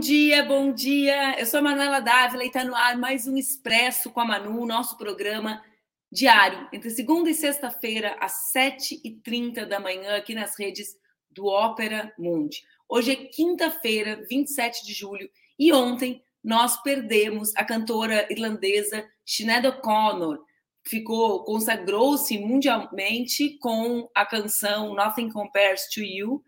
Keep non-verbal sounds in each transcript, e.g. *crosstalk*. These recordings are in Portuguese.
Bom dia, bom dia. Eu sou a Manuela Dávila e está no ar mais um Expresso com a Manu, nosso programa diário, entre segunda e sexta-feira, às 7h30 da manhã, aqui nas redes do Ópera Mundi. Hoje é quinta-feira, 27 de julho, e ontem nós perdemos a cantora irlandesa Sinead O'Connor. Ficou, consagrou-se mundialmente com a canção Nothing Compares to You,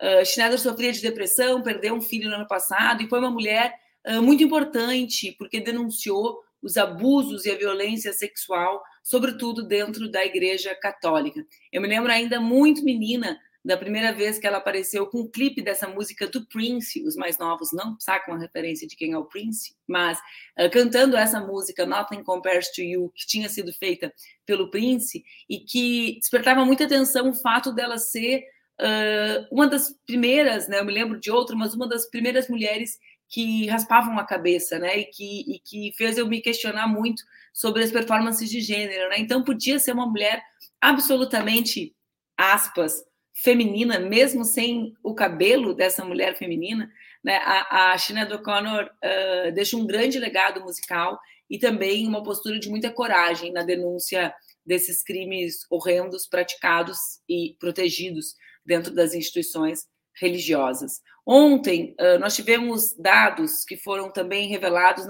Uh, Schneider sofria de depressão, perdeu um filho no ano passado e foi uma mulher uh, muito importante porque denunciou os abusos e a violência sexual, sobretudo dentro da Igreja Católica. Eu me lembro ainda muito menina da primeira vez que ela apareceu com o um clipe dessa música do Prince, os mais novos não sacam a referência de quem é o Prince, mas uh, cantando essa música Nothing Compares to You, que tinha sido feita pelo Prince e que despertava muita atenção o fato dela ser uh, uma das primeiras, né, eu me lembro de outra, mas uma das primeiras mulheres que raspavam a cabeça, né, e que, e que fez eu me questionar muito sobre as performances de gênero, né, então podia ser uma mulher absolutamente, aspas, feminina, mesmo sem o cabelo dessa mulher feminina, né, a, a Sinead O'Connor uh, deixa um grande legado musical e também uma postura de muita coragem na denúncia desses crimes horrendos praticados e protegidos dentro das instituições religiosas. Ontem, nós tivemos dados que foram também revelados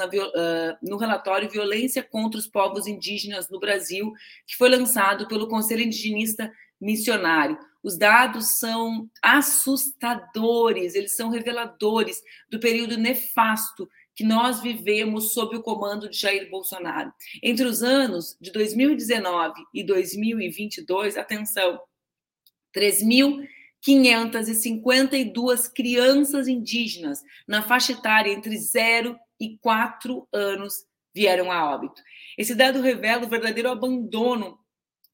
no relatório Violência contra os Povos Indígenas no Brasil, que foi lançado pelo Conselho Indigenista Missionário. Os dados são assustadores, eles são reveladores do período nefasto que nós vivemos sob o comando de Jair Bolsonaro. Entre os anos de 2019 e 2022, atenção, 3.552 crianças indígenas na faixa etária entre 0 e 4 anos vieram a óbito. Esse dado revela o verdadeiro abandono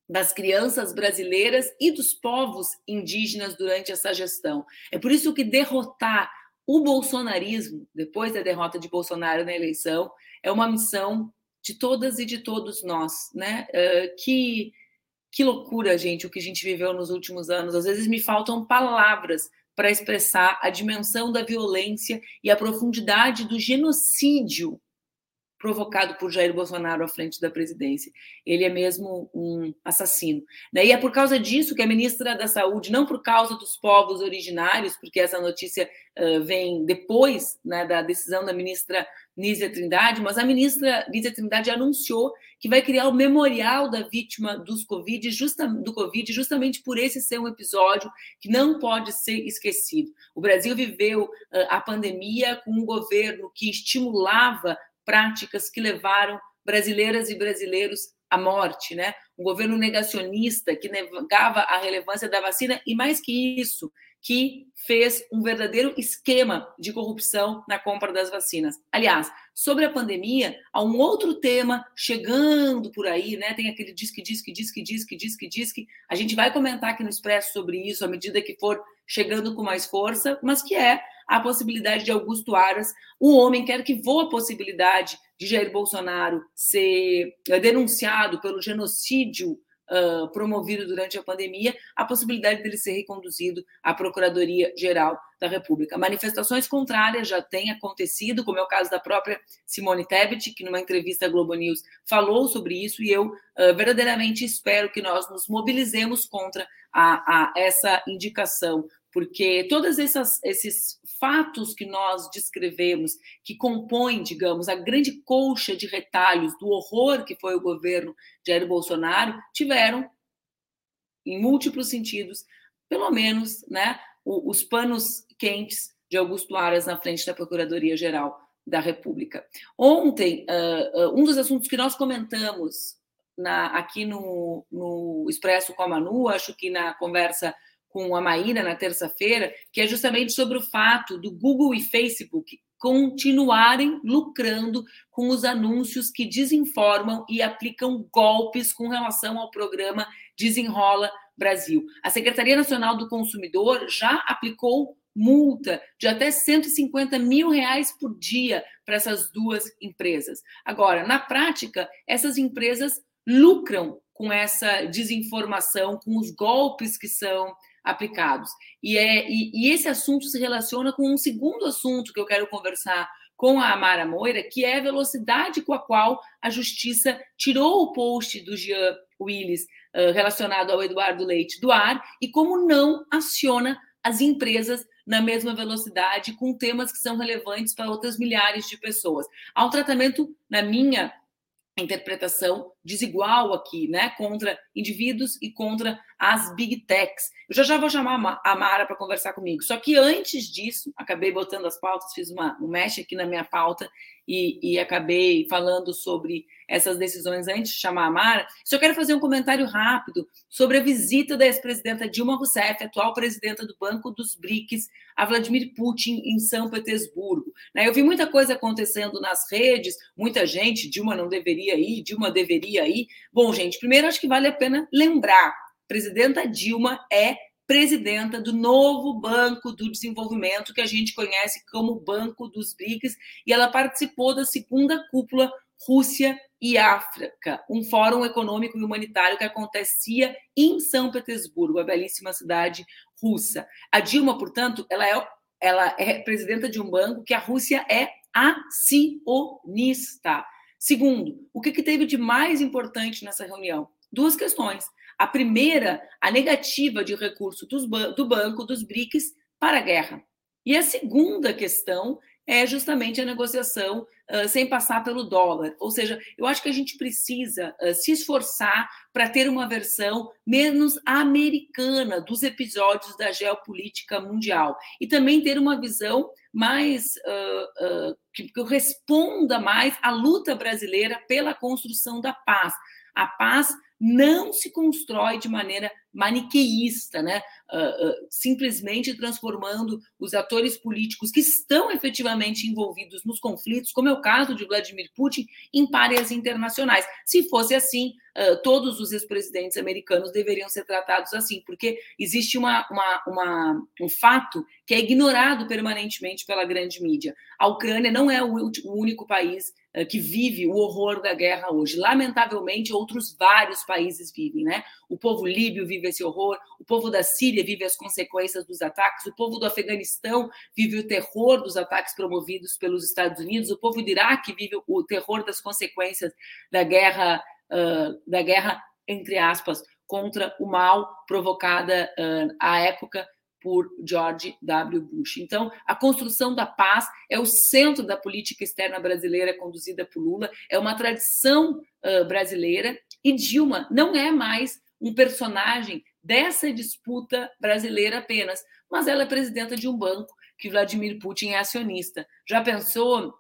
das crianças brasileiras e dos povos indígenas durante essa gestão. É por isso que derrotar o bolsonarismo, depois da derrota de Bolsonaro na eleição, é uma missão de todas e de todos nós, né? Uh, que, que loucura, gente, o que a gente viveu nos últimos anos. Às vezes me faltam palavras para expressar a dimensão da violência e a profundidade do genocídio provocado por Jair Bolsonaro à frente da presidência. Ele é mesmo um assassino. Né? E é por causa disso que a ministra da Saúde, não por causa dos povos originários, porque essa notícia vem depois né, da decisão da ministra Nízia Trindade, mas a ministra Nízia Trindade anunciou que vai criar o memorial da vítima dos COVID, justa, do Covid, justamente por esse ser um episódio que não pode ser esquecido. O Brasil viveu a pandemia com um governo que estimulava práticas que levaram brasileiras e brasileiros à morte, né? Um governo negacionista que negava a relevância da vacina e mais que isso, que fez um verdadeiro esquema de corrupção na compra das vacinas. Aliás, sobre a pandemia, há um outro tema chegando por aí, né? Tem aquele diz que diz que diz que diz que diz que diz que a gente vai comentar aqui no Expresso sobre isso à medida que for chegando com mais força, mas que é a possibilidade de Augusto Aras, um homem quer que voa a possibilidade de Jair Bolsonaro ser eh, denunciado pelo genocídio uh, promovido durante a pandemia, a possibilidade dele ser reconduzido à Procuradoria-Geral da República. Manifestações contrárias já têm acontecido, como é o caso da própria Simone Tebet, que numa entrevista à Globo News falou sobre isso, e eu uh, verdadeiramente espero que nós nos mobilizemos contra a, a essa indicação porque todos esses fatos que nós descrevemos, que compõem, digamos, a grande colcha de retalhos do horror que foi o governo de Jair Bolsonaro, tiveram, em múltiplos sentidos, pelo menos, né, os panos quentes de Augusto Aras na frente da Procuradoria-Geral da República. Ontem, uh, uh, um dos assuntos que nós comentamos na, aqui no, no Expresso com a Manu, acho que na conversa com a Maíra na terça-feira, que é justamente sobre o fato do Google e Facebook continuarem lucrando com os anúncios que desinformam e aplicam golpes com relação ao programa Desenrola Brasil. A Secretaria Nacional do Consumidor já aplicou multa de até 150 mil reais por dia para essas duas empresas. Agora, na prática, essas empresas lucram com essa desinformação, com os golpes que são aplicados. E, é, e, e, esse assunto se relaciona com um segundo assunto que eu quero conversar com a Amara Moira, que é a velocidade com a qual a justiça tirou o post do Jean Willis uh, relacionado ao Eduardo Leite do ar e como não aciona as empresas na mesma velocidade com temas que são relevantes para outras milhares de pessoas. Há um tratamento, na minha interpretação desigual aqui, né, contra indivíduos e contra as big techs. Eu já já vou chamar a Mara para conversar comigo. Só que antes disso, acabei botando as pautas, fiz uma, um mesh aqui na minha pauta e, e, acabei falando sobre essas decisões antes de chamar a Mara. Só quero fazer um comentário rápido sobre a visita da ex-presidenta Dilma Rousseff, atual presidenta do Banco dos BRICS, a Vladimir Putin em São Petersburgo. Né, eu vi muita coisa acontecendo nas redes, muita gente, Dilma não deveria ir, Dilma deveria ir. Bom, gente, primeiro acho que vale a pena lembrar, presidenta Dilma é presidenta do novo Banco do Desenvolvimento, que a gente conhece como Banco dos BRICS, e ela participou da segunda cúpula Rússia e África, um fórum econômico e humanitário que acontecia em São Petersburgo, a belíssima cidade russa. A Dilma, portanto, ela é, ela é presidenta de um banco que a Rússia é acionista. Segundo, o que, que teve de mais importante nessa reunião? Duas questões. A primeira, a negativa de recurso dos, do banco dos BRICS para a guerra. E a segunda questão é justamente a negociação uh, sem passar pelo dólar. Ou seja, eu acho que a gente precisa uh, se esforçar para ter uma versão menos americana dos episódios da geopolítica mundial e também ter uma visão mais uh, que, que responda mais à luta brasileira pela construção da paz. A paz não se constrói de maneira maniqueísta, né? Uh, uh, simplesmente transformando os atores políticos que estão efetivamente envolvidos nos conflitos, como é o caso de Vladimir Putin, em páreas internacionais. Se fosse assim, uh, todos os ex-presidentes americanos deveriam ser tratados assim, porque existe uma, uma, uma, um fato que é ignorado permanentemente pela grande mídia. A Ucrânia não é o, o único país que vive o horror da guerra hoje. Lamentavelmente, outros vários países vivem, né? O povo líbio vive esse horror, o povo da Síria vive as consequências dos ataques, o povo do Afeganistão vive o terror dos ataques promovidos pelos Estados Unidos, o povo do Iraque vive o terror das consequências da guerra, uh, da guerra entre aspas, contra o mal provocada uh, à época por George W. Bush. Então, a construção da paz é o centro da política externa brasileira conduzida por Lula, é uma tradição uh, brasileira e Dilma não é mais um personagem dessa disputa brasileira apenas, mas ela é presidenta de um banco que Vladimir Putin é acionista. Já pensou,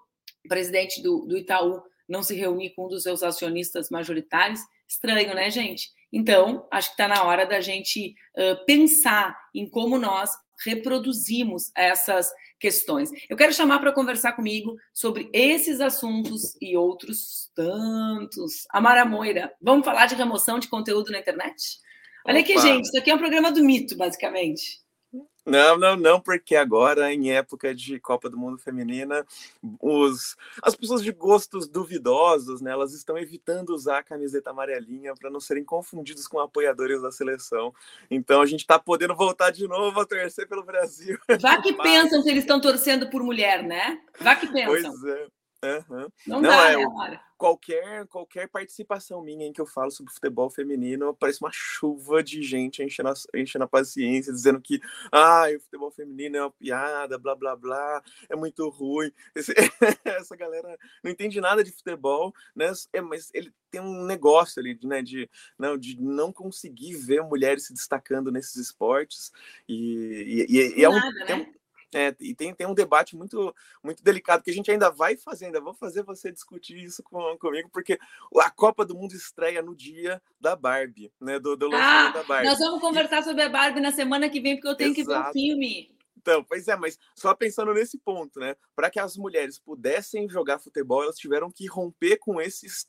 presidente do, do Itaú não se reunir com um dos seus acionistas majoritários? Estranho, né, gente? Então, acho que está na hora da gente uh, pensar em como nós reproduzimos essas questões. Eu quero chamar para conversar comigo sobre esses assuntos e outros tantos. Amara Moira, vamos falar de remoção de conteúdo na internet? Olha Opa. aqui, gente, isso aqui é um programa do mito, basicamente. Não, não, não, porque agora, em época de Copa do Mundo Feminina, os, as pessoas de gostos duvidosos, né, elas estão evitando usar a camiseta amarelinha para não serem confundidos com apoiadores da seleção. Então a gente está podendo voltar de novo a torcer pelo Brasil. Vá que *laughs* pensam que eles estão torcendo por mulher, né? Vá que pensam. Pois é. Uhum. Não, não dá, é, né, qualquer, qualquer participação minha em que eu falo sobre futebol feminino, parece uma chuva de gente enchendo a, enchendo a paciência, dizendo que ah, o futebol feminino é uma piada, blá blá blá, é muito ruim. Esse, *laughs* essa galera não entende nada de futebol, né? É, mas ele tem um negócio ali, né, de não, de não conseguir ver mulheres se destacando nesses esportes. E, e, e, e é um. Nada, é um né? É, e tem, tem um debate muito muito delicado que a gente ainda vai fazer, ainda vou fazer você discutir isso com, comigo, porque a Copa do Mundo estreia no dia da Barbie, né? Do, do ah, da Barbie. Nós vamos conversar sobre a Barbie na semana que vem, porque eu tenho Exato. que ver o filme. Então, pois é, mas só pensando nesse ponto, né? Para que as mulheres pudessem jogar futebol, elas tiveram que romper com esses,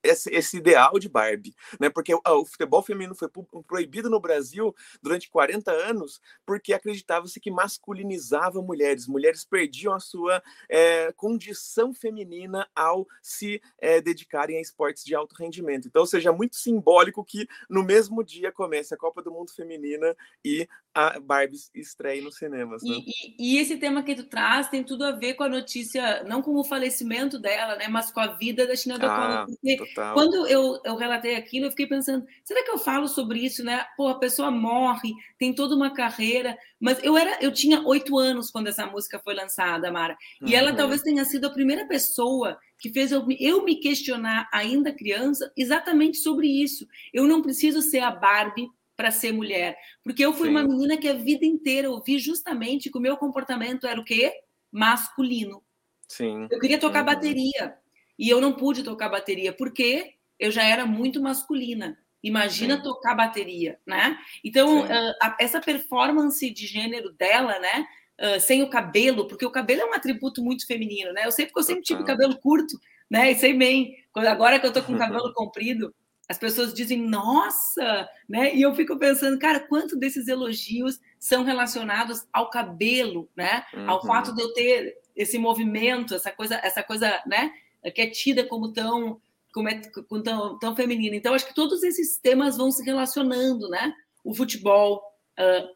esse, esse ideal de Barbie, né? Porque o, o, futebol feminino foi proibido no Brasil durante 40 anos porque acreditava-se que masculinizava mulheres. Mulheres perdiam a sua é, condição feminina ao se é, dedicarem a esportes de alto rendimento. Então, seja muito simbólico que no mesmo dia comece a Copa do Mundo Feminina e a Barbie estreia no Né? E, e, e, esse tema que tu traz tem tudo a ver com a notícia, não com o falecimento dela, né, mas com a vida da China da ah, Porque total. quando eu, eu relatei aquilo, eu fiquei pensando, será que eu falo sobre isso, né? Pô, a pessoa morre, tem toda uma carreira, mas eu era, eu tinha oito anos quando essa música foi lançada, Mara, e uhum. ela talvez tenha sido a primeira pessoa que fez eu, eu me questionar ainda criança exatamente sobre isso. Eu não preciso ser a Barbie para ser mulher. Porque eu fui Sim. uma menina que a vida inteira ouvi justamente que o meu comportamento era o quê? Masculino. Sim. Eu queria tocar uhum. bateria. E eu não pude tocar bateria, porque eu já era muito masculina. Imagina Sim. tocar bateria, né? Então, uh, a, essa performance de gênero dela, né? Uh, sem o cabelo, porque o cabelo é um atributo muito feminino, né? Eu sei porque eu sempre tive cabelo curto, né? E sei bem, agora que eu tô com cabelo *laughs* comprido, as pessoas dizem, nossa, né? E eu fico pensando, cara, quanto desses elogios são relacionados ao cabelo, né? Uhum. Ao fato de eu ter esse movimento, essa coisa, essa coisa, né? Que é tida como tão, como é, como tão, tão feminina. Então, acho que todos esses temas vão se relacionando, né? O futebol,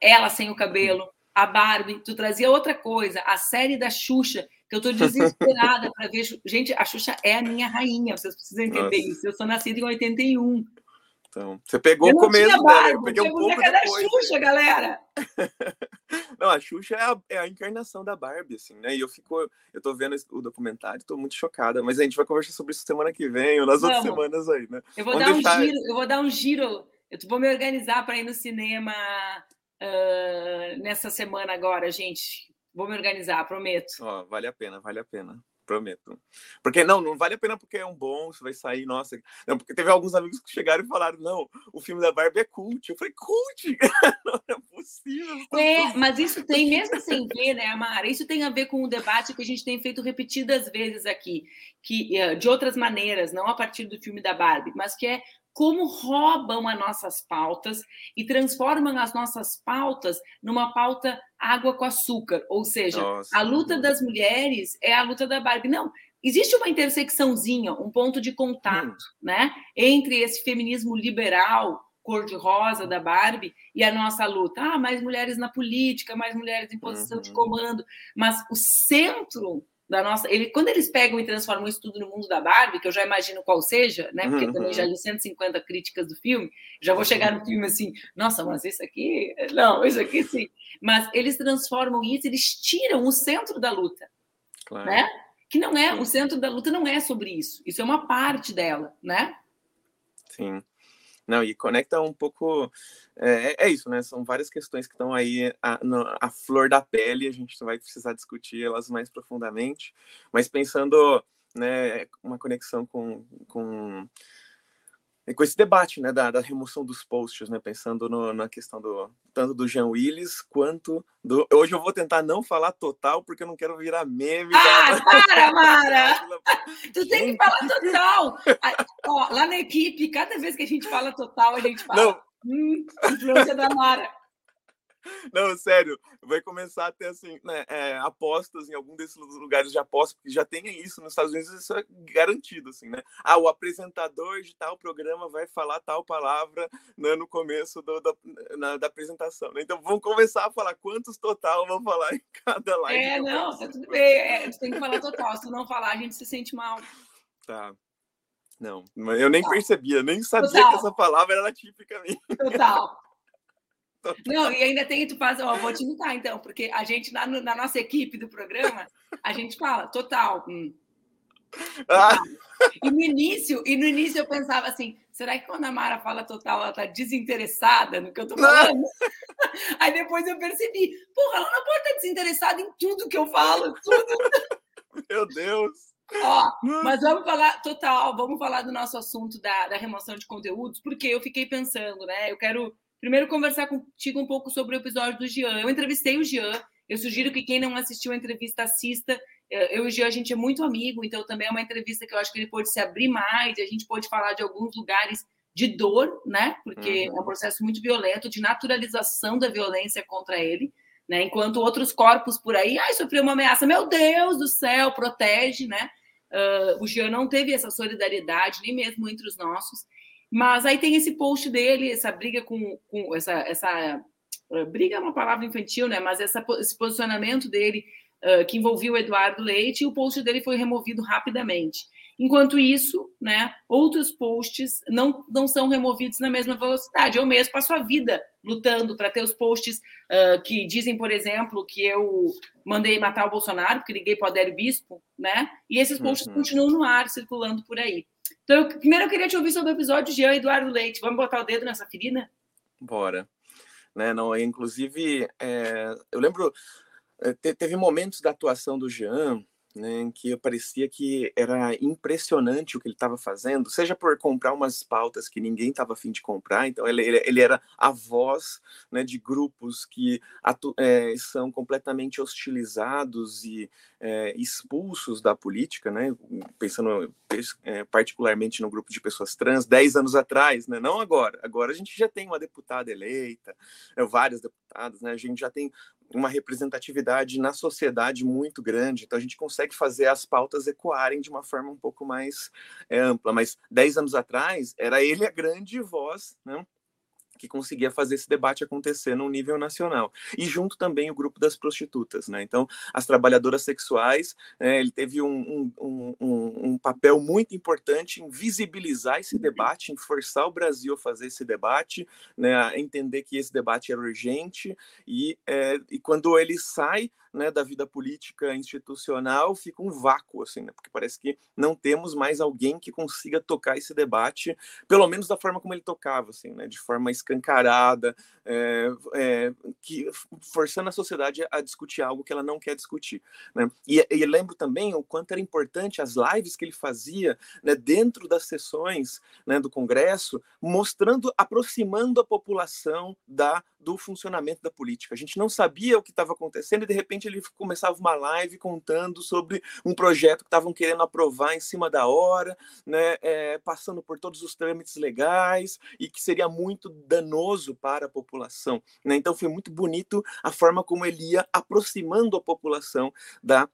ela sem o cabelo, a Barbie, tu trazia outra coisa, a série da Xuxa, que eu estou desesperada para ver. Gente, a Xuxa é a minha rainha, vocês precisam entender Nossa. isso. Eu sou nascida em 81. Então, você pegou o começo dela, eu peguei um pouco depois. da Xuxa, galera! *laughs* Não, a Xuxa é a, é a, encarnação da Barbie, assim, né? E eu fico, eu tô vendo o documentário, tô muito chocada, mas a gente vai conversar sobre isso semana que vem ou nas Vamos. outras semanas aí, né? Eu vou Vamos dar um giro, eu vou dar um giro, eu vou me organizar para ir no cinema nessa semana agora, gente. Vou me organizar, prometo. Ó, vale a pena, vale a pena. Prometo. Porque não, não vale a pena porque é um bom, isso vai sair, nossa. Não, porque teve alguns amigos que chegaram e falaram: não, o filme da Barbie é cult. Eu falei, cult? *laughs* não é possível. É, mas isso tem, mesmo sem ver, né, Amara? Isso tem a ver com o debate que a gente tem feito repetidas vezes aqui, que eh, de outras maneiras, não a partir do filme da Barbie, mas que é como roubam as nossas pautas e transformam as nossas pautas numa pauta água com açúcar, ou seja, Nossa. a luta das mulheres é a luta da Barbie. Não, existe uma intersecçãozinha, um ponto de contato, hum. né, entre esse feminismo liberal cor-de-rosa da Barbie e a nossa luta. Ah, mais mulheres na política, mais mulheres em posição uhum. de comando. Mas o centro da nossa. Ele, quando eles pegam e transformam isso tudo no mundo da Barbie, que eu já imagino qual seja, né? Porque uhum. também já li 150 críticas do filme, já vou chegar no filme assim, nossa, mas isso aqui. Não, isso aqui sim. Mas eles transformam isso, eles tiram o centro da luta. Claro. Né? Que não é, sim. o centro da luta não é sobre isso. Isso é uma parte dela, né? Sim. Não, e conecta um pouco. É, é isso, né? São várias questões que estão aí a flor da pele, a gente vai precisar discutir elas mais profundamente. Mas pensando, né, uma conexão com, com com esse debate né, da, da, remoção dos posts, né, pensando no, na questão do tanto do Jean Willis quanto do. Hoje eu vou tentar não falar total, porque eu não quero virar meme. Ah, da... para, Mara! *laughs* tu tem que falar total! Ó, lá na equipe, cada vez que a gente fala total, a gente fala. Não. Hum, influência da Mara. Não, sério, vai começar a ter assim, né, é, apostas em algum desses lugares de aposta, porque já tem isso nos Estados Unidos, isso é garantido, assim, né? Ah, o apresentador de tal programa vai falar tal palavra né, no começo do, da, na, da apresentação. Né? Então vamos começar a falar quantos total vão falar em *laughs* cada live. É, não, tá tudo bem, é, tem que falar total, se não falar, a gente se sente mal. Tá. Não, eu nem Total. percebia, nem sabia Total. que essa palavra era típica minha. Total. Não, e ainda tem, tu faz, ó, vou te imitar então, porque a gente, na, na nossa equipe do programa, a gente fala total. Hum, total. Ah. E no início, e no início eu pensava assim, será que quando a Mara fala total, ela tá desinteressada no que eu tô falando? Não. *laughs* Aí depois eu percebi, porra, ela não pode estar desinteressada em tudo que eu falo, tudo. Meu Deus. Ó, mas vamos falar total, vamos falar do nosso assunto da, da remoção de conteúdos, porque eu fiquei pensando, né? Eu quero Primeiro, conversar contigo um pouco sobre o episódio do Jean. Eu entrevistei o Jean Eu sugiro que quem não assistiu a entrevista assista. Eu e o Jean, a gente é muito amigo, então também é uma entrevista que eu acho que ele pode se abrir mais, a gente pode falar de alguns lugares de dor, né? Porque uhum. é um processo muito violento, de naturalização da violência contra ele, né? Enquanto outros corpos por aí, ai, sofreu uma ameaça, meu Deus do céu, protege, né? Uh, o Jean não teve essa solidariedade, nem mesmo entre os nossos. Mas aí tem esse post dele, essa briga com, com essa, essa uh, briga é uma palavra infantil, né? Mas essa, esse posicionamento dele uh, que envolvia o Eduardo Leite e o post dele foi removido rapidamente. Enquanto isso, né, outros posts não, não são removidos na mesma velocidade. Eu mesmo passo a vida lutando para ter os posts uh, que dizem, por exemplo, que eu mandei matar o Bolsonaro, porque liguei para o Adélio Bispo, né? E esses posts uhum. continuam no ar, circulando por aí. Então, eu, primeiro eu queria te ouvir sobre o episódio de Jean Eduardo Leite. Vamos botar o dedo nessa ferida? Bora. Né, não, inclusive, é, eu lembro, é, teve momentos da atuação do Jean né, que parecia que era impressionante o que ele estava fazendo, seja por comprar umas pautas que ninguém estava afim de comprar, então ele, ele, ele, era a voz né, de grupos que é, são completamente hostilizados e é, expulsos da política, né, pensando é, particularmente no grupo de pessoas trans, 10 anos atrás, né, não agora, agora a gente já tem uma deputada eleita, é, várias deputadas, né, a gente já tem uma representatividade na sociedade muito grande, então a gente consegue fazer as pautas ecoarem de uma forma um pouco mais é, ampla. Mas dez anos atrás era ele a grande voz, né? Que conseguia fazer esse debate acontecer no nível nacional. E junto também o grupo das prostitutas, né? Então, as trabalhadoras sexuais, é, ele teve um, um, um, um, papel muito importante em visibilizar esse debate, em forçar o Brasil a fazer esse debate, né? A entender que esse debate era urgente e, é, e quando ele sai né, da vida política institucional fica um vácuo, assim, né, porque parece que não temos mais alguém que consiga tocar esse debate, pelo menos da forma como ele tocava, assim, né, de forma escancarada, é, é, que, forçando a sociedade a discutir algo que ela não quer discutir. Né? E, e lembro também o quanto era importante as lives que ele fazia né, dentro das sessões né, do Congresso, mostrando, aproximando a população da do funcionamento da política. A gente não sabia o que estava acontecendo e de repente ele começava uma live contando sobre um projeto que estavam querendo aprovar em cima da hora, né, é, passando por todos os trâmites legais e que seria muito danoso para a população. Né? Então foi muito bonito a forma como ele ia aproximando a população da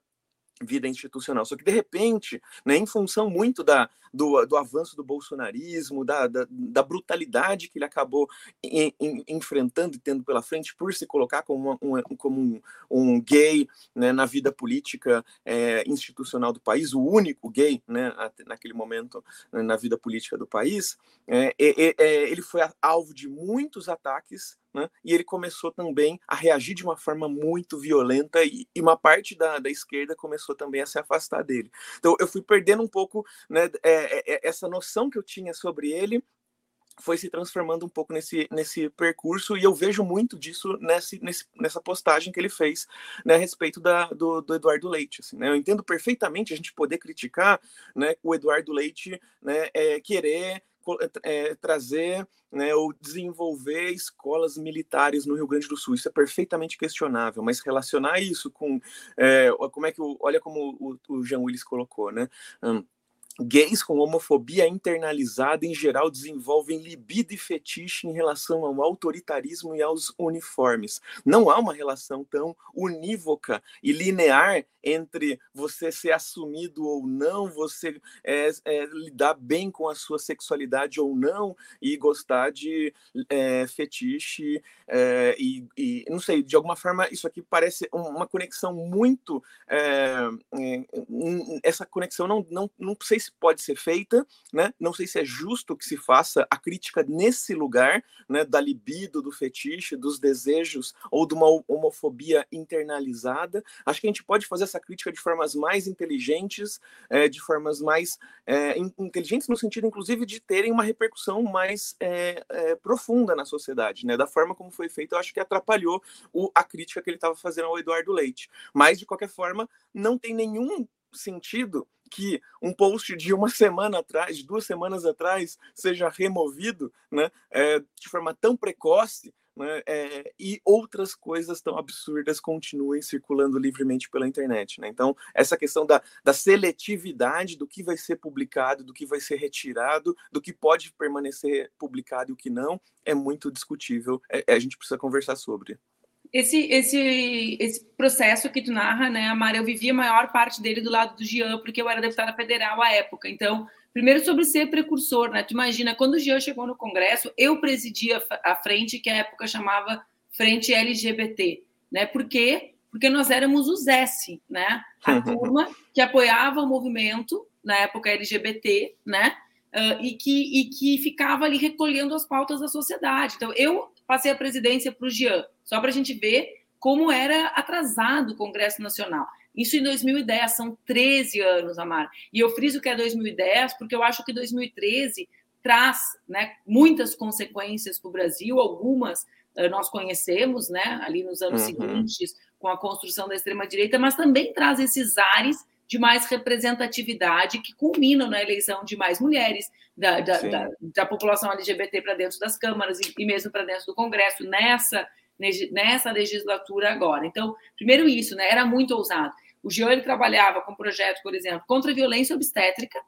vida institucional. Só que, de repente, né, em função muito da, do, do avanço do bolsonarismo, da, da, da, brutalidade que ele acabou em, em, enfrentando e tendo pela frente por se colocar como, uma, um, como um, um, gay né, na vida política é, institucional do país, o único gay né, naquele momento né, na vida política do país, é, é, é, ele foi alvo de muitos ataques né? E ele começou também a reagir de uma forma muito violenta e, e uma parte da, da, esquerda começou também a se afastar dele. Então eu fui perdendo um pouco né, é, é, é, essa noção que eu tinha sobre ele foi se transformando um pouco nesse, nesse percurso e eu vejo muito disso nesse, nesse, nessa postagem que ele fez né, a respeito da, do, do Eduardo Leite. Assim, né? Eu entendo perfeitamente a gente poder criticar né, o Eduardo Leite né, é, querer é, trazer né, ou desenvolver escolas militares no Rio Grande do Sul. Isso é perfeitamente questionável, mas relacionar isso com é, como é que o, olha como o, o Jean Willis colocou, né? Hum, Gays com homofobia internalizada, em geral, desenvolvem libido e fetiche em relação ao autoritarismo e aos uniformes. Não há uma relação tão unívoca e linear entre você ser assumido ou não, você é, é, lidar bem com a sua sexualidade ou não, e gostar de é, fetiche, é, e, e, não sei, de alguma forma, isso aqui parece uma conexão muito. É, é, essa conexão não, não, não sei se pode ser feita, né? Não sei se é justo que se faça a crítica nesse lugar, né? Da libido, do fetiche, dos desejos ou de uma homofobia internalizada. Acho que a gente pode fazer essa crítica de formas mais inteligentes, é, de formas mais é, inteligentes no sentido, inclusive, de terem uma repercussão mais é, profunda na sociedade, né? Da forma como foi feito, eu acho que atrapalhou o, a crítica que ele estava fazendo ao Eduardo Leite. Mas, de qualquer forma, não tem nenhum sentido que um post de uma *laughs* semana atrás, duas semanas atrás, seja removido né, é, de forma tão precoce né, é, e outras coisas tão absurdas continuem circulando livremente pela internet. Né? Então, essa questão da, da seletividade do que vai ser publicado, do que vai ser retirado, do que pode permanecer publicado e o que não, é muito discutível. É, a gente precisa conversar sobre. Esse, esse, esse processo que tu narra, né, Amara, eu vivia a maior parte dele do lado do Jean, porque eu era deputada federal à época. Então, primeiro sobre ser precursor, né? Tu imagina, quando o Jean chegou no Congresso, eu presidia a frente que a época chamava Frente LGBT, né? Por quê? Porque nós éramos os S, né? A turma que apoiava o movimento na época LGBT, né? Uh, e, que, e que ficava ali recolhendo as pautas da sociedade. Então, eu passei a presidência para o Jean, só para a gente ver como era atrasado o Congresso Nacional. Isso em 2010, são 13 anos, Amar. E eu friso que é 2010 porque eu acho que 2013 traz né, muitas consequências para o Brasil, algumas uh, nós conhecemos né, ali nos anos uhum. seguintes, com a construção da extrema-direita, mas também traz esses ares de mais representatividade que culminam na eleição de mais mulheres da, da, da, da população LGBT para dentro das câmaras e, e mesmo para dentro do Congresso nessa, nessa legislatura agora. Então, primeiro isso, né, era muito ousado. O Jean ele trabalhava com projetos, por exemplo, contra a violência obstétrica,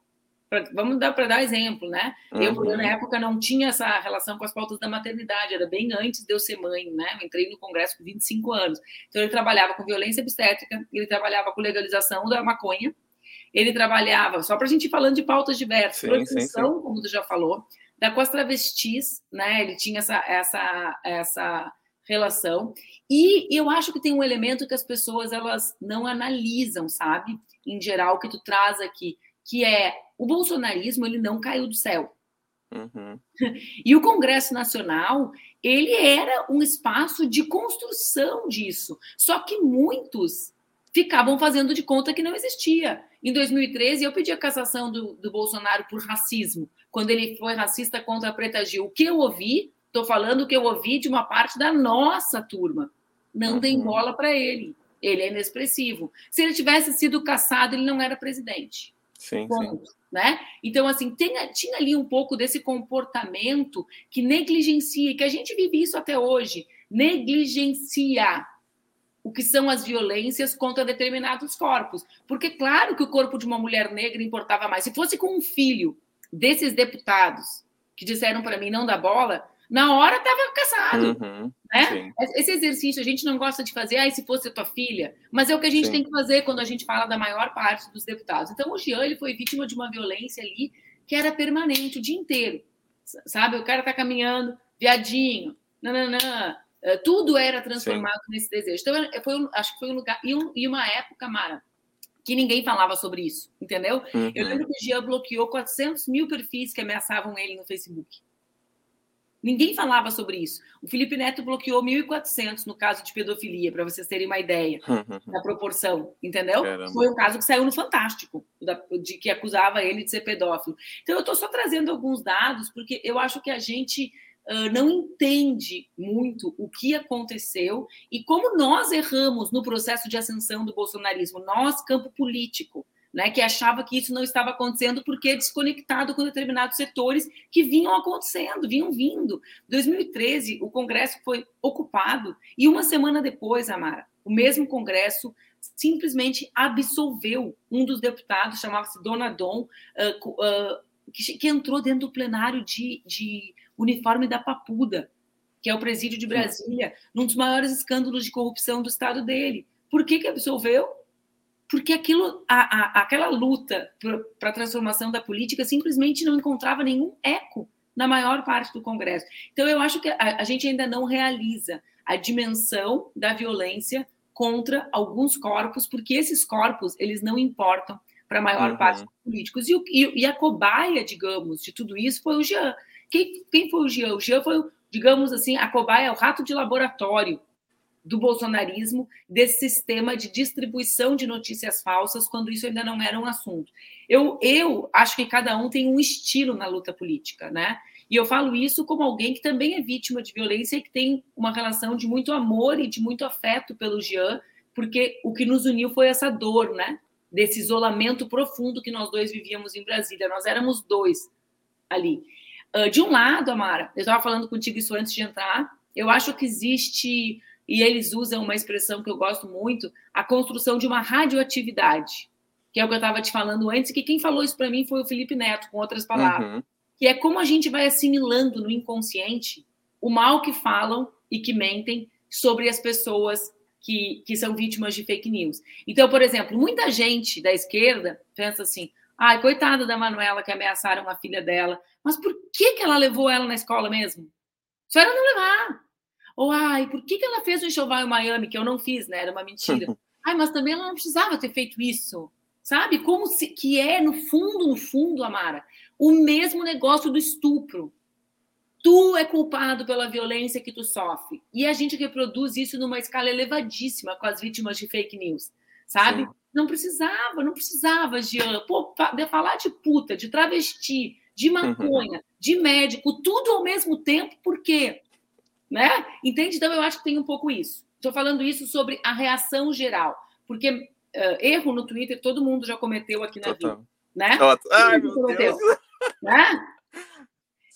Pra, vamos dar para dar exemplo, né? Uhum. Eu, na época, não tinha essa relação com as pautas da maternidade, era bem antes de eu ser mãe, né? Eu entrei no Congresso com 25 anos. Então, ele trabalhava com violência obstétrica, ele trabalhava com legalização da maconha, ele trabalhava, só para a gente ir falando de pautas diversas, sim, proteção, sim, sim. como tu já falou, da com as travestis, né? Ele tinha essa, essa, essa relação. E eu acho que tem um elemento que as pessoas elas não analisam, sabe? Em geral, que tu traz aqui que é o bolsonarismo ele não caiu do céu. Uhum. *laughs* E o Congresso Nacional ele era um espaço de construção disso. Só que muitos ficavam fazendo de conta que não existia. Em 2013, eu pedi a cassação do, do Bolsonaro por racismo, quando ele foi racista contra a Preta Gil. O que eu ouvi, estou falando que eu ouvi de uma parte da nossa turma. Não uhum. tem bola para ele. Ele é inexpressivo. Se ele tivesse sido caçado, ele não era presidente. Sim, ponto, sim. Né? Então, assim, tem, tinha ali um pouco desse comportamento que negligencia, que a gente vive isso até hoje, negligencia o que são as violências contra determinados corpos. Porque, claro que o corpo de uma mulher negra importava mais. Se fosse com um filho desses deputados que disseram para mim não dá bola, na hora estava caçado. Uhum, né? Sim. Esse exercício a gente não gosta de fazer, ah, se fosse a tua filha, mas é o que a gente sim. tem que fazer quando a gente fala da maior parte dos deputados. Então, o Jean ele foi vítima de uma violência ali que era permanente o dia inteiro. Sabe? O cara tá caminhando, viadinho, nananã, eh, tudo era transformado sim. nesse desejo. Então, foi, acho que foi um lugar. E, um, e uma época, Mara, que ninguém falava sobre isso, entendeu? Uhum. Eu lembro que o Jean bloqueou 400 mil perfis que ameaçavam ele no Facebook. Ninguém falava sobre isso. O Felipe Neto bloqueou 1.400 no caso de pedofilia, para vocês terem uma ideia da proporção, entendeu? Caramba. Foi um caso que saiu no Fantástico, de que acusava ele de ser pedófilo. Então, eu estou só trazendo alguns dados, porque eu acho que a gente uh, não entende muito o que aconteceu e como nós erramos no processo de ascensão do bolsonarismo, nós, campo político né, que achava que isso não estava acontecendo porque desconectado com determinados setores que vinham acontecendo, vinham vindo. 2013, o Congresso foi ocupado e uma semana depois, Amara, o mesmo Congresso simplesmente absolveu um dos deputados, chamava-se Dona Dom, uh, uh, que, que, entrou dentro do plenário de, de uniforme da Papuda, que é o presídio de Brasília, num dos maiores escândalos de corrupção do estado dele. Por que, que absolveu? Porque aquilo, a, a, aquela luta para a transformação da política simplesmente não encontrava nenhum eco na maior parte do Congresso. Então, eu acho que a, a gente ainda não realiza a dimensão da violência contra alguns corpos, porque esses corpos eles não importam para a maior uhum. parte dos políticos. E, e, e, a cobaia, digamos, de tudo isso foi o Jean. Quem, quem foi o Jean? O Jean foi, digamos assim, a cobaia, o rato de laboratório do bolsonarismo, desse sistema de distribuição de notícias falsas, quando isso ainda não era um assunto. Eu, eu acho que cada um tem um estilo na luta política, né? E eu falo isso como alguém que também é vítima de violência e que tem uma relação de muito amor e de muito afeto pelo Jean, porque o que nos uniu foi essa dor, né? Desse isolamento profundo que nós dois vivíamos em Brasília. Nós éramos dois ali. Uh, de um lado, Amara, eu estava falando contigo isso antes de entrar, Eu acho que existe, e eles usam uma expressão que eu gosto muito, a construção de uma radioatividade, que é o que eu estava te falando antes, que quem falou isso para mim foi o Felipe Neto, com outras palavras, uhum. que é como a gente vai assimilando no inconsciente o mal que falam e que mentem sobre as pessoas que, que são vítimas de fake news. Então, por exemplo, muita gente da esquerda pensa assim: ai, coitada da Manuela que ameaçaram a filha dela, mas por que, que ela levou ela na escola mesmo? Só era não levar. Ou, ai, por que, que ela fez o enxoval em Miami, que eu não fiz, né? Era uma mentira. *laughs* ai, mas também ela não precisava ter feito isso. Sabe? Como se, que é, no fundo, no fundo, Amara, o mesmo negócio do estupro. Tu é culpado pela violência que tu sofre. E a gente reproduz isso numa escala elevadíssima com as vítimas de fake news, sabe? Sim. Não precisava, não precisava, Jean. Pô, de falar de puta, de travesti, de uhum. maconha, uhum. de médico, tudo ao mesmo tempo, por quê? Né? Entende? Então, eu acho que tem um pouco isso. Estou falando isso sobre a reação geral, porque uh, erro no Twitter todo mundo já cometeu aqui na Total. vida. Né? Ai, meu Deus. Né? *laughs*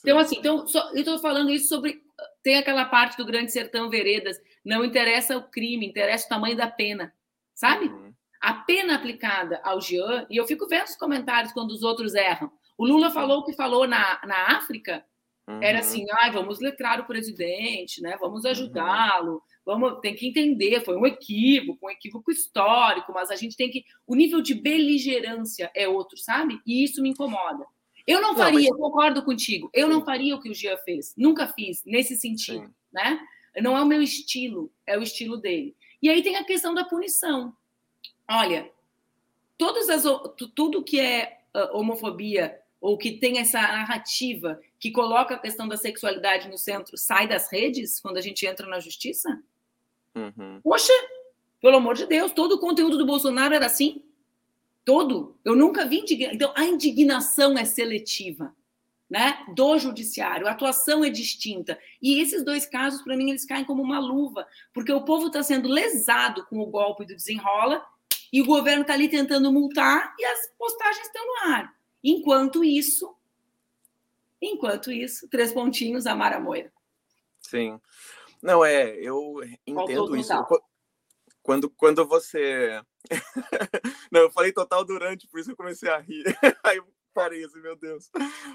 Então, assim, então, só, eu estou falando isso sobre. Tem aquela parte do Grande Sertão Veredas, não interessa o crime, interessa o tamanho da pena, sabe? Uhum. A pena aplicada ao Jean, e eu fico vendo os comentários quando os outros erram. O Lula falou o que falou na, na África, uhum. era assim: ah, vamos letrar o presidente, né? vamos uhum. ajudá-lo, vamos, tem que entender, foi um equívoco, um equívoco histórico, mas a gente tem que. O nível de beligerância é outro, sabe? E isso me incomoda. Eu não faria, não, mas... concordo contigo, eu não faria o que o Gia fez, nunca fiz nesse sentido, Sim. né? Não é o meu estilo, é o estilo dele. E aí tem a questão da punição. Olha, todas as, tudo que é uh, homofobia ou que tem essa narrativa que coloca a questão da sexualidade no centro sai das redes quando a gente entra na justiça? Uhum. Poxa, pelo amor de Deus, todo o conteúdo do Bolsonaro era assim todo. Eu nunca vi indignação. Então, a indignação é seletiva, né? Do judiciário, a atuação é distinta. E esses dois casos, para mim, eles caem como uma luva, porque o povo está sendo lesado com o golpe do desenrola e o governo está ali tentando multar e as postagens estão no ar. Enquanto isso, enquanto isso, três pontinhos, Amara Moira. Sim. Não, é, eu entendo isso. Quando, quando você *laughs* não, eu falei total durante, por isso eu comecei a rir. *laughs* Aí assim, meu Deus.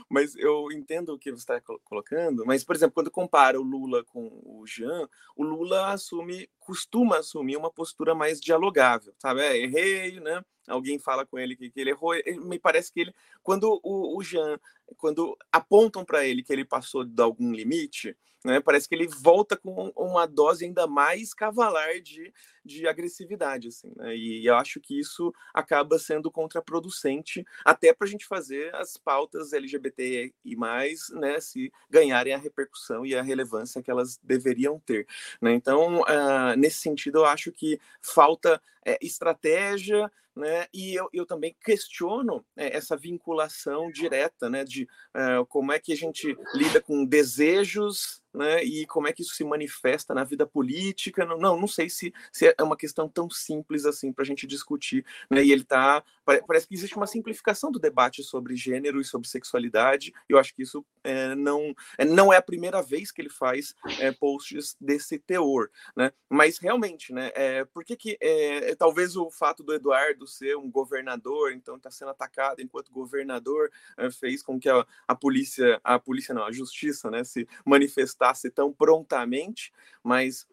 Mas eu entendo o que você está colocando. Mas, por exemplo, quando compara o Lula com o Jean, o Lula assume, costuma assumir uma postura mais dialogável, sabe? É, errei, né? Alguém fala com ele que, que ele errou. Me parece que ele, quando o, o Jean, quando apontam para ele que ele passou de algum limite, né? Parece que ele volta com uma dose ainda mais cavalar de, de agressividade, assim, né? E eu acho que isso acaba sendo contraproducente até para a gente fazer as pautas LGBT e mais, né, se ganharem a repercussão e a relevância que elas deveriam ter, né? Então, uh, nesse sentido, eu acho que falta é, estratégia, né? E eu, eu também questiono é, essa vinculação direta, né? De uh, como é que a gente lida com desejos, né? E como é que isso se manifesta na vida política? Não, não, não sei se, se é uma questão tão simples assim para a gente discutir, né? E ele tá parece que existe uma simplificação do debate sobre gênero e sobre sexualidade. Eu acho que isso é, não é, não é a primeira vez que ele faz é, posts desse teor, né? Mas realmente, né? É, por que que é, talvez o fato do Eduardo ser um governador, então está sendo atacado enquanto governador, é, fez com que a, a polícia, a polícia não, a justiça, né, se manifestasse tão prontamente, mas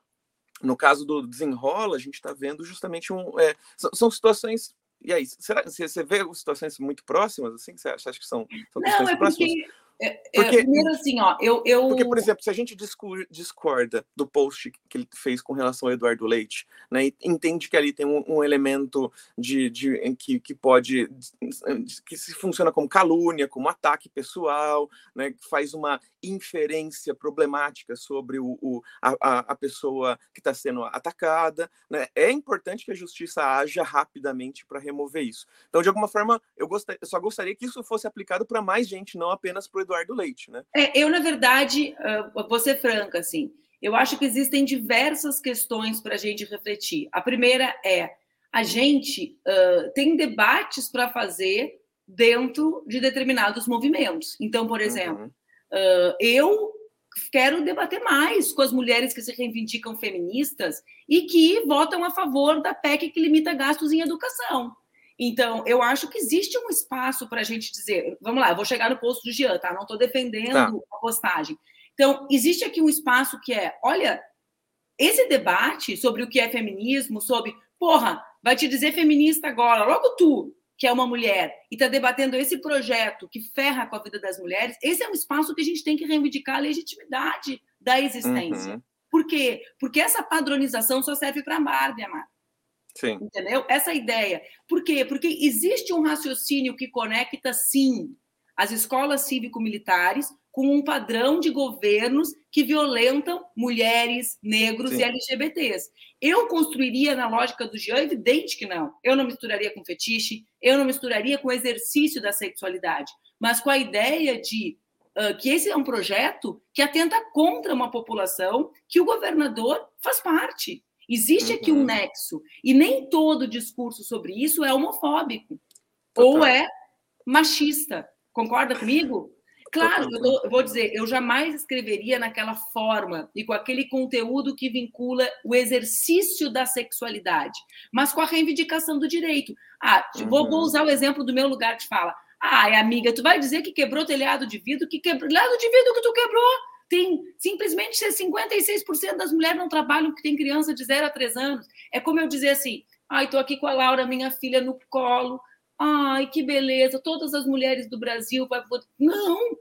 no caso do desenrola, a gente está vendo justamente um. É, são, são, situações. E aí, será que você vê situações muito próximas, assim? Que você acha que são, são Não, é próximas? Porque é, é, porque, primeiro assim, ó, eu, eu... Porque, por exemplo, se a gente discorda do post que ele fez com relação ao Eduardo Leite, né, e entende que ali tem um, um elemento de, de que, que pode que se funciona como calúnia, como ataque pessoal, né, que faz uma inferência problemática sobre o, o a, a pessoa que está sendo atacada, né, é importante que a justiça haja rapidamente para remover isso. Então, de alguma forma, eu, gostaria, eu só gostaria que isso fosse aplicado para mais gente, não apenas para Eduardo Leite, né? É, eu, na verdade, uh, vou ser franca, assim, eu acho que existem diversas questões para a gente refletir. A primeira é, a gente uh, tem debates para fazer dentro de determinados movimentos. Então, por exemplo, uhum. uh, eu quero debater mais com as mulheres que se reivindicam feministas e que votam a favor da PEC que limita gastos em educação. Então, eu acho que existe um espaço para a gente dizer, vamos lá, eu vou chegar no posto do Jean, tá? Não estou defendendo tá. a postagem. Então, existe aqui um espaço que é, olha, esse debate sobre o que é feminismo, sobre, porra, vai te dizer feminista agora, logo tu, que é uma mulher, e está debatendo esse projeto que ferra com a vida das mulheres, esse é um espaço que a gente tem que reivindicar a legitimidade da existência. Uhum. Por quê? Porque essa padronização só serve para a Barbie, Amar. Sim. Entendeu? Essa ideia. Por quê? Porque existe um raciocínio que conecta, sim, as escolas cívico-militares com um padrão de governos que violentam mulheres, negros sim. e LGBTs. Eu construiria na lógica do Jean, evidente que não. Eu não misturaria com fetiche, eu não misturaria com o exercício da sexualidade, mas com a ideia de uh, que esse é um projeto que atenta contra uma população que o governador faz parte. Existe aqui um uhum. nexo. E nem todo discurso sobre isso é homofóbico Total. ou é machista. Concorda comigo? Claro, eu, tô, eu, vou dizer, eu jamais escreveria naquela forma e com aquele conteúdo que vincula o exercício da sexualidade, mas com a reivindicação do direito. Ah, uhum. vou, vou, usar o exemplo do meu lugar de fala. Ah, amiga, tu vai dizer que quebrou telhado de vidro, que quebrou telhado de vidro que tu quebrou. Tem simplesmente 56% das mulheres não trabalham que tem criança de 0 a 3 anos. É como eu dizer assim: ai, estou aqui com a Laura, minha filha, no colo. Ai, que beleza, todas as mulheres do Brasil. Vai... Não!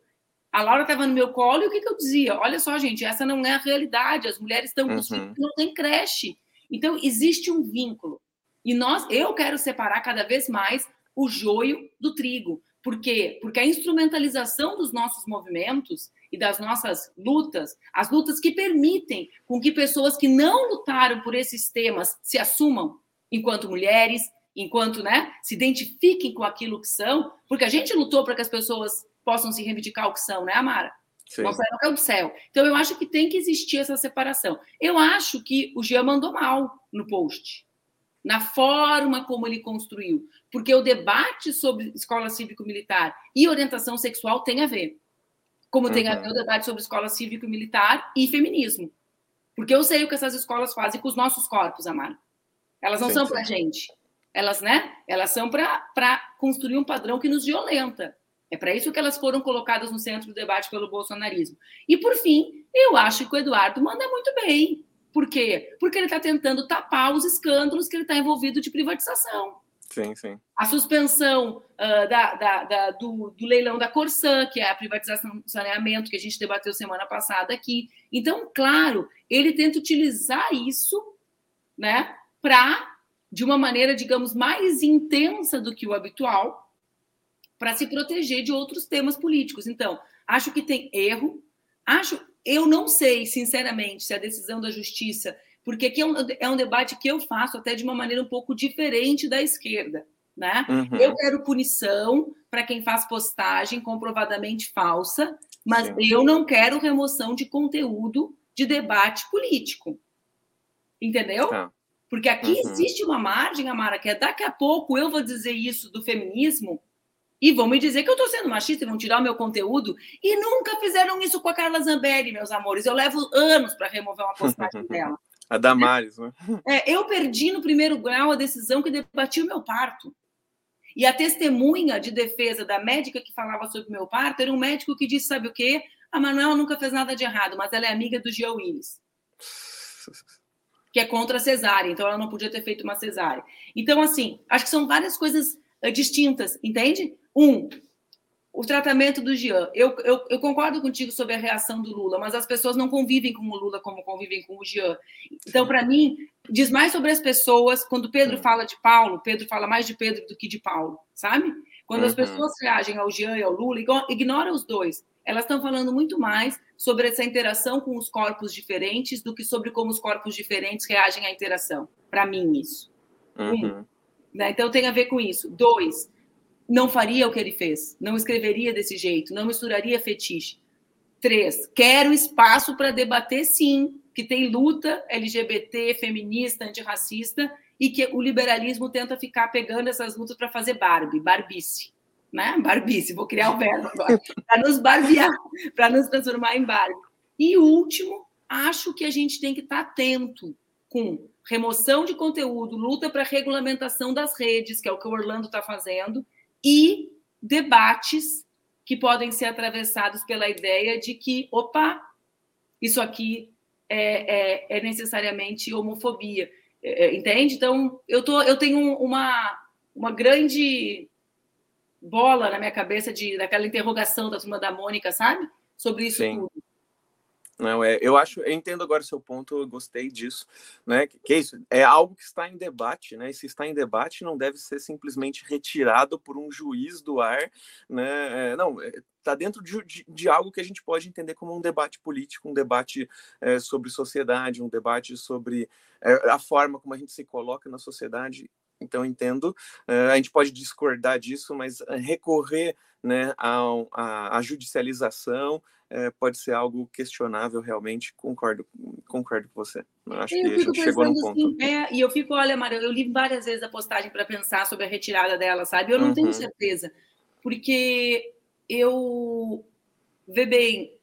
A Laura estava no meu colo e o que, que eu dizia? Olha só, gente, essa não é a realidade. As mulheres estão uhum. não tem creche. Então, existe um vínculo. E nós, eu quero separar cada vez mais o joio do trigo. Por quê? Porque a instrumentalização dos nossos movimentos e das nossas lutas, as lutas que permitem com que pessoas que não lutaram por esses temas se assumam enquanto mulheres, enquanto né, se identifiquem com aquilo que são, porque a gente lutou para que as pessoas possam se reivindicar o que são, né, Amara? Sim. Não sai do céu. Então, eu acho que tem que existir essa separação. Eu acho que o Jean mandou mal no post, na forma como ele construiu, porque o debate sobre escola cívico-militar e orientação sexual tem a ver, como uhum. tem a ver o debate sobre escola cívico-militar e feminismo. Porque eu sei o que essas escolas fazem com os nossos corpos, Amara. Elas não sim, são para gente elas, né? Elas são para construir um padrão que nos violenta. É para isso que elas foram colocadas no centro do debate pelo bolsonarismo. E, por fim, eu acho que o Eduardo manda muito bem. Por quê? Porque ele está tentando tapar os escândalos que ele está envolvido de privatização. Sim, sim. A suspensão uh, da, da, da, do, do, leilão da Corsã, que é a privatização do saneamento, que a gente debateu semana passada aqui. Então, claro, ele tenta utilizar isso né, para de uma maneira, digamos, mais intensa do que o habitual, para se proteger de outros temas políticos. Então, acho que tem erro. Acho, eu não sei, sinceramente, se a decisão da justiça, porque aqui é um, é um debate que eu faço até de uma maneira um pouco diferente da esquerda. Né? Uhum. Eu quero punição para quem faz postagem comprovadamente falsa, mas Sim. eu não quero remoção de conteúdo de debate político. Entendeu? Tá. Porque aqui uhum. existe uma margem, Amara, que é daqui a pouco eu vou dizer isso do feminismo e vão me dizer que eu estou sendo machista e vão tirar o meu conteúdo. E nunca fizeram isso com a Carla Zambelli, meus amores. Eu levo anos para remover uma postagem *laughs* dela. A Damares, né? É, eu perdi no primeiro grau a decisão que debatia o meu parto. E a testemunha de defesa da médica que falava sobre o meu parto era um médico que disse: sabe o quê? A Manuela nunca fez nada de errado, mas ela é amiga do Geo Willis que é contra a cesárea, então ela não podia ter feito uma cesárea. Então, assim, acho que são várias coisas uh, distintas, entende? Um, o tratamento do Jean. Eu, eu, eu, concordo contigo sobre a reação do Lula, mas as pessoas não convivem com o Lula como convivem com o Jean. Então, para mim, diz mais sobre as pessoas. Quando Pedro fala de Paulo, Pedro fala mais de Pedro do que de Paulo, sabe? Quando uhum. as pessoas reagem ao Jean e ao Lula, ignora os dois. Elas estão falando muito mais sobre essa interação com os corpos diferentes do que sobre como os corpos diferentes reagem à interação. Para mim, isso. Uhum. Um, né? Então tem a ver com isso. Dois, não faria o que ele fez, não escreveria desse jeito, não misturaria fetiche. Três, quero espaço para debater, sim, que tem luta LGBT, feminista, antirracista, e que o liberalismo tenta ficar pegando essas lutas para fazer Barbie, barbice né? Barbice, vou criar o verbo agora, *laughs* para nos barbear, para nos transformar em Barbie. E último, acho que a gente tem que estar atento com remoção de conteúdo, luta para regulamentação das redes, que é o que o Orlando está fazendo, e debates que podem ser atravessados pela ideia de que, opa, isso aqui é, é, é necessariamente homofobia. É, é, entende? Então, eu, tô, eu tenho uma, uma grande bola na minha cabeça de daquela interrogação da turma da Mônica, sabe? Sobre isso Sim. tudo. Não, é, eu acho, eu entendo agora o seu ponto, eu gostei disso, né? Que, que é isso, é algo que está em debate, né? E se está em debate, não deve ser simplesmente retirado por um juiz do ar, né? É, não, está é, dentro de, de, de, algo que a gente pode entender como um debate político, um debate é, sobre sociedade, um debate sobre é, a forma como a gente se coloca na sociedade. Então, entendo, é, a gente pode discordar disso, mas recorrer né, judicialização é, pode ser algo questionável realmente. Concordo, concordo com você. Eu acho eu que a gente chegou num ponto. Assim, é, e eu fico, olha, Maria, eu li várias vezes a postagem para pensar sobre a retirada dela, sabe? Eu não uhum. tenho certeza, porque eu vê bem,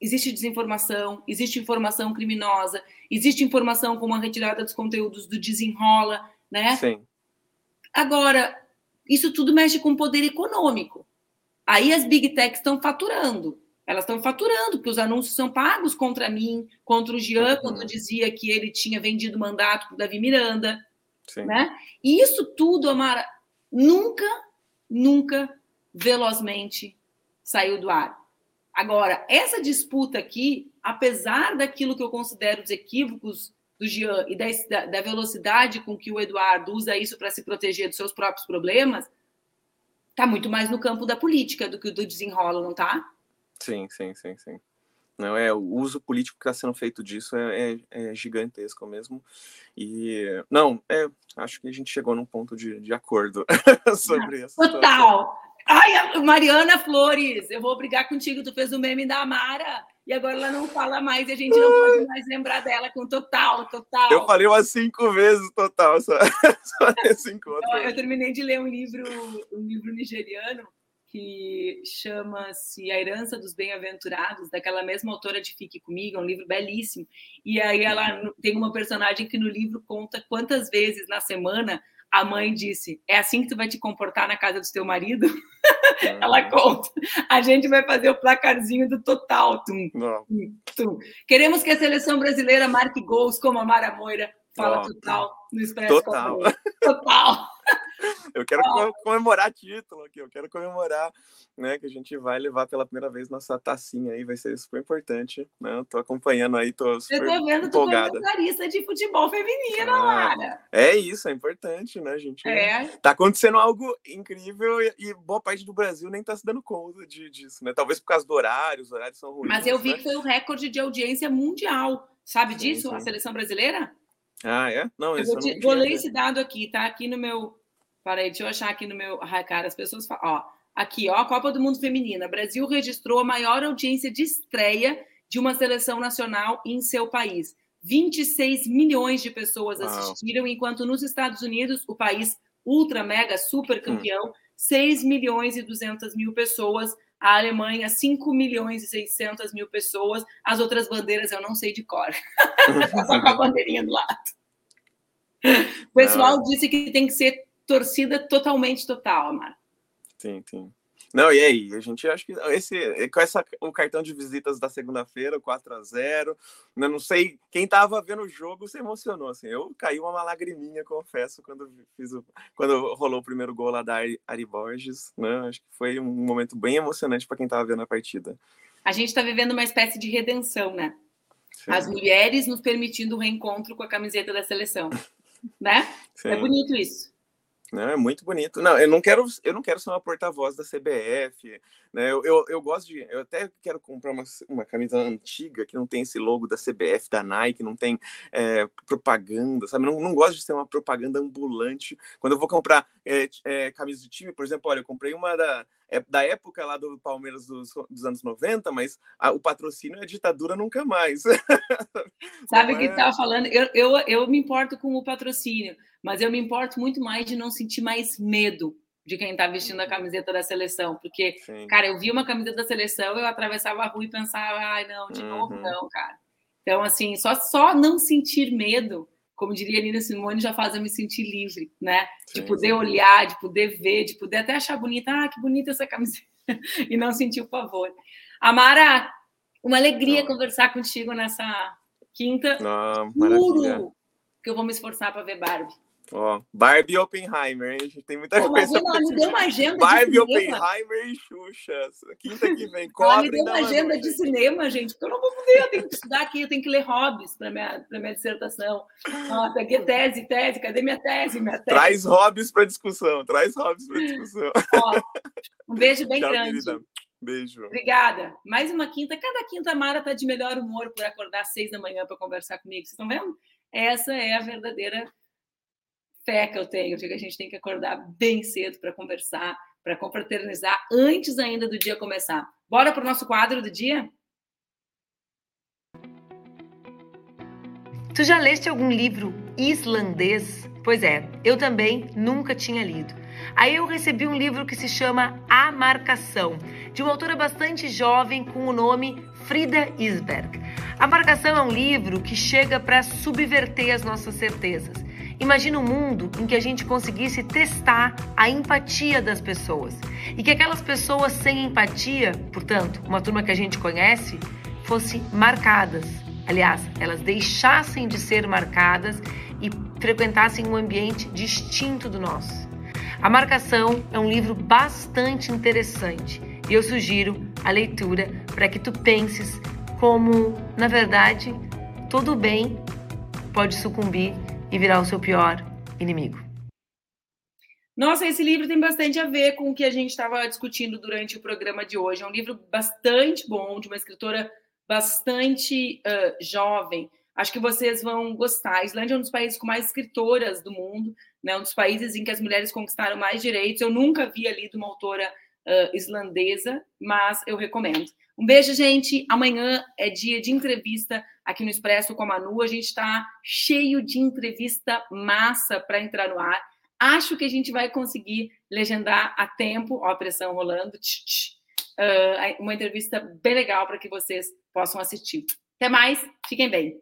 existe desinformação, existe informação criminosa, existe informação como a retirada dos conteúdos do desenrola, né? Sim. Agora, isso tudo mexe com poder econômico. Aí as big techs estão faturando. Elas estão faturando, porque os anúncios são pagos contra mim, contra o Jean, uhum. quando dizia que ele tinha vendido mandato para o Davi Miranda. Sim. Né? E isso tudo, Amara, nunca, nunca velozmente saiu do ar. Agora, essa disputa aqui, apesar daquilo que eu considero os equívocos do Jean e da, da velocidade com que o Eduardo usa isso para se proteger dos seus próprios problemas, está muito mais no campo da política do que do desenrolo, não está? Sim, sim, sim, sim. Não é o uso político que está sendo feito disso é, é, é, gigantesco mesmo. E não, é, acho que a gente chegou num ponto de, de acordo *laughs* sobre isso. Total. Ai, Mariana Flores, eu vou brigar contigo. Tu fez o meme da Amara e agora ela não fala mais e a gente não pode mais lembrar dela com total, total. Eu falei umas cinco vezes total só, *laughs* só nesse encontro. Eu, eu terminei de ler um livro, um livro nigeriano que chama-se A Herança dos Bem-Aventurados, daquela mesma autora de Fique Comigo, é um livro belíssimo. E aí ela uhum. tem uma personagem que no livro conta quantas vezes na semana a mãe disse: É assim que tu vai te comportar na casa do teu marido? *laughs* ela conta. A gente vai fazer o placarzinho do total. Tum, tum, tum. Queremos que a seleção brasileira marque gols como a Mara Moira fala oh, total no Expresso. Total. Total. *laughs* Eu quero comemorar título aqui, eu quero comemorar, né, que a gente vai levar pela primeira vez nossa tacinha aí, vai ser super importante, né? Eu tô acompanhando aí, tô super Eu tô vendo empolgada. tu comentarista de futebol feminino, ah, Lara. É isso, é importante, né, gente? É. Tá acontecendo algo incrível e, e boa parte do Brasil nem tá se dando conta de, disso, né? Talvez por causa do horário, os horários são ruins. Mas eu vi né? que foi o recorde de audiência mundial. Sabe sim, disso, sim. a seleção brasileira? Ah, é? Não, eu vou, te, vou ler esse dado aqui, tá aqui no meu para aí, deixa eu achar aqui no meu. Ai, cara, as pessoas falam. Ó, aqui, ó, a Copa do Mundo Feminina. Brasil registrou a maior audiência de estreia de uma seleção nacional em seu país. 26 milhões de pessoas assistiram, Uau. enquanto nos Estados Unidos, o país ultra, mega, super campeão, hum. 6 milhões e 200 mil pessoas. A Alemanha, 5 milhões e 600 mil pessoas. As outras bandeiras eu não sei de cor. *laughs* Só com a bandeirinha do lado. O pessoal não. disse que tem que ser torcida totalmente total, Amar. Sim, sim. Não, e aí? A gente acha que esse, com essa, o cartão de visitas da segunda-feira, 4 a 0 né, Não sei, quem estava vendo o jogo se emocionou. Assim, eu caí uma lagriminha, confesso, quando, fiz o, quando rolou o primeiro gol lá da Ari, Borges. Né? Acho que foi um momento bem emocionante para quem estava vendo a partida. A gente está vivendo uma espécie de redenção, né? Sim. As mulheres nos permitindo o reencontro com a camiseta da seleção. né? É *laughs* Sim. É bonito isso. Não, é muito bonito. Não, eu não quero, eu não quero ser uma porta-voz da CBF, né? Eu, eu, eu, gosto de, eu até quero comprar uma, uma camisa antiga que não tem esse logo da CBF, da Nike, não tem é, propaganda, sabe? Não, não gosto de ser uma propaganda ambulante. Quando eu vou comprar é, é, camisa de time, por exemplo, olha, eu comprei uma da, é, da época lá do Palmeiras dos, dos anos 90, mas a, o patrocínio é ditadura nunca mais. *laughs* Sabe o que estava falando? Eu, eu, eu me importo com o patrocínio mas eu me importo muito mais de não sentir mais medo de quem está vestindo a camiseta da seleção, porque, Sim. cara, eu vi uma camiseta da seleção, eu atravessava a rua e pensava, ai, não, de uhum. novo não, cara. Então, assim, só, só não sentir medo, como diria Nina Simone, já faz eu me sentir livre, né? Sim, de poder sim. olhar, de poder ver, de poder até achar bonita, ah, que bonita essa camiseta, *laughs* e não sentir o pavor. Amara, uma alegria não. conversar contigo nessa quinta. Não, Juro que eu vou me esforçar para ver Barbie. Ó, Barbie Oppenheimer, hein? A gente tem muita Pô, coisa. Ela me deu uma agenda Barbie, de Oppenheimer e Xuxa. Quinta que vem. Ela me deu uma agenda de cinema, gente, porque eu não vou poder. Eu tenho que estudar aqui, eu tenho que ler hobbies para minha, minha dissertação. Ah, *laughs* peguei tese, tese, cadê minha tese? Minha tese? Traz hobbies para discussão, traz hobbies para discussão. Ó, um beijo bem Tchau, grande. Querida. Beijo. Obrigada. Mais uma quinta. Cada quinta a Mara tá de melhor humor por acordar às seis da manhã para conversar comigo. Vocês estão vendo? Essa é a verdadeira fé que eu tenho de que a gente tem que acordar bem cedo para conversar, para confraternizar antes ainda do dia começar. Bora para o nosso quadro do dia? Tu já leste algum livro islandês? Pois é, eu também nunca tinha lido. Aí eu recebi um livro que se chama A Marcação, de uma autora bastante jovem com o nome Frida Isberg. A Marcação é um livro que chega para subverter as nossas certezas. Imagina um mundo em que a gente conseguisse testar a empatia das pessoas e que aquelas pessoas sem empatia, portanto, uma turma que a gente conhece, fossem marcadas. Aliás, elas deixassem de ser marcadas e frequentassem um ambiente distinto do nosso. A Marcação é um livro bastante interessante e eu sugiro a leitura para que tu penses como, na verdade, todo bem pode sucumbir e virar o seu pior inimigo. Nossa, esse livro tem bastante a ver com o que a gente estava discutindo durante o programa de hoje. É um livro bastante bom, de uma escritora bastante uh, jovem. Acho que vocês vão gostar. A Islândia é um dos países com mais escritoras do mundo, né? um dos países em que as mulheres conquistaram mais direitos. Eu nunca havia lido uma autora uh, islandesa, mas eu recomendo. Um beijo, gente. Amanhã é dia de entrevista aqui no Expresso com a Manu. A gente está cheio de entrevista massa para entrar no ar. Acho que a gente vai conseguir legendar a tempo. Ó, a pressão rolando. Uh, uma entrevista bem legal para que vocês possam assistir. Até mais. Fiquem bem.